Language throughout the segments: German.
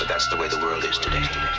but that's the way the world is today.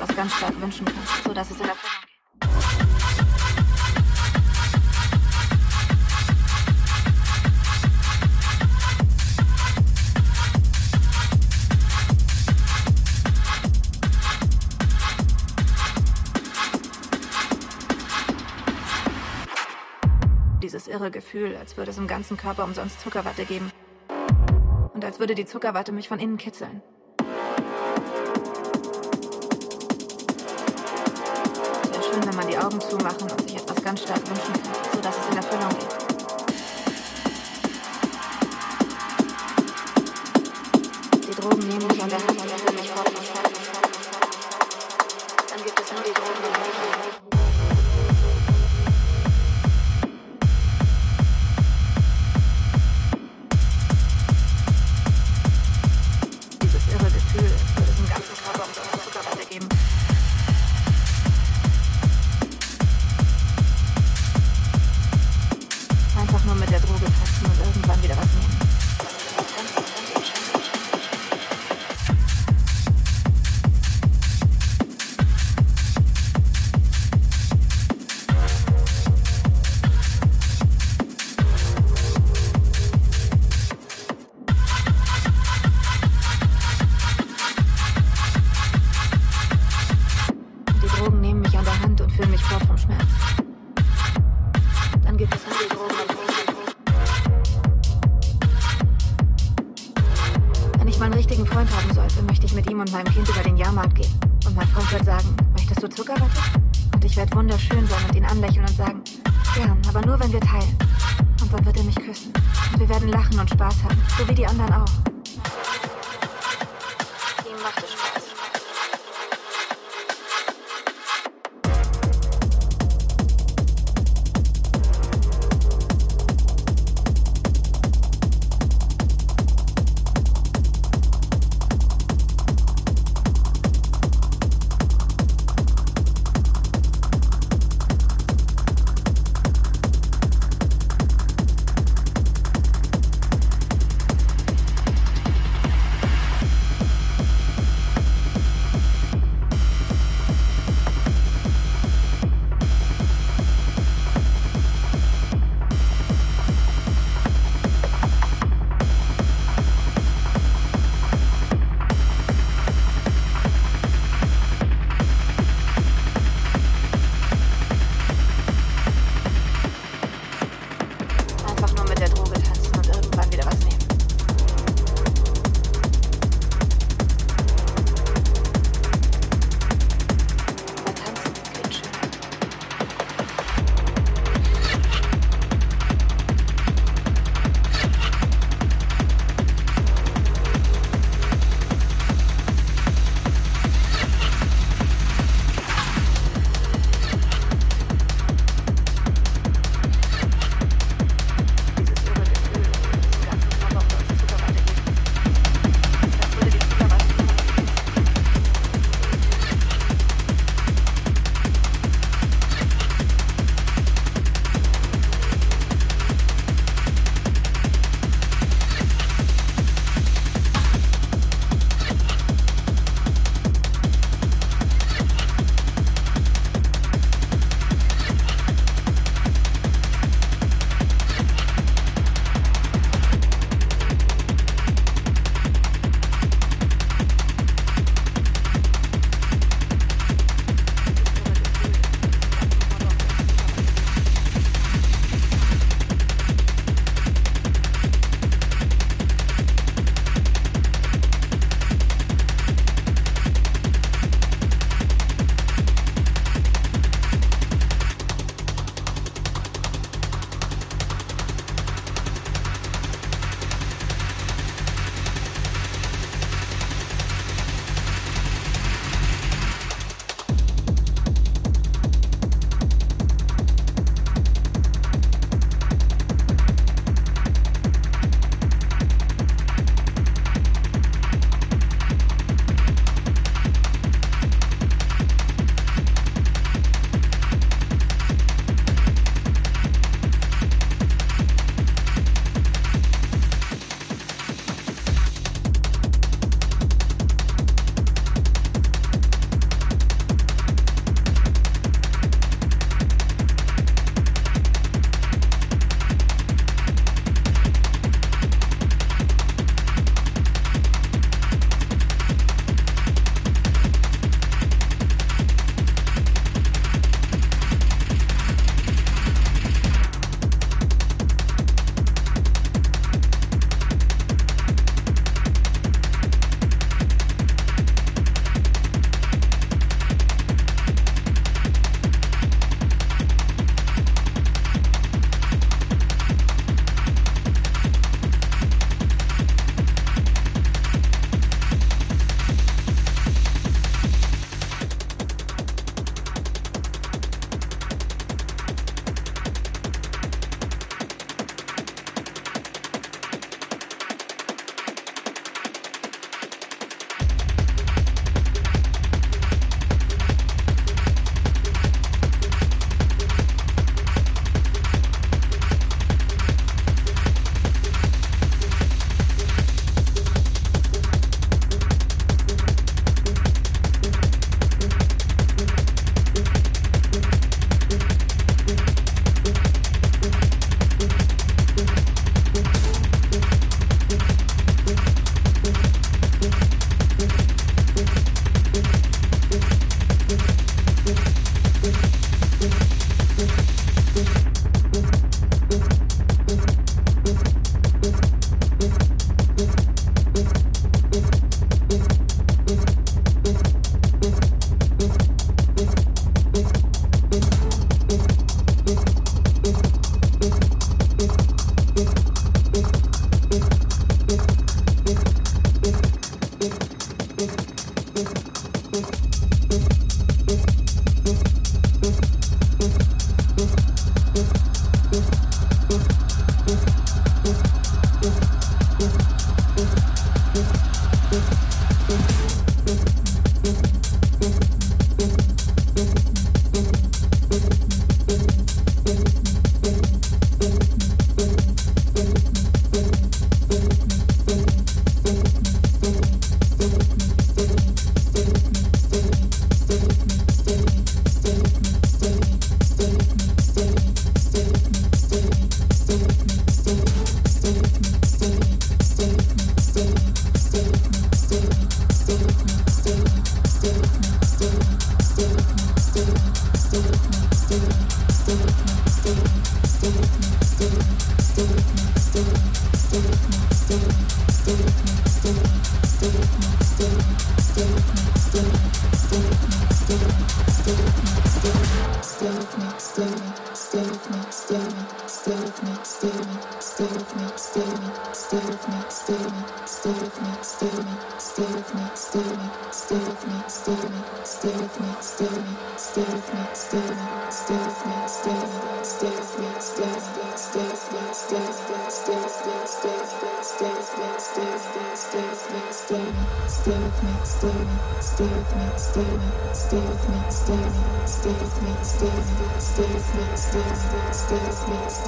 was ganz stark wünschen kannst, sodass es in Erfüllung geht. dieses irre Gefühl, als würde es im ganzen Körper umsonst Zuckerwatte geben. Und als würde die Zuckerwatte mich von innen kitzeln. Augen zumachen und sich etwas ganz stark wünschen, sodass es in Erfüllung geht. Die Drogen nehmen mich an der Hand. macht es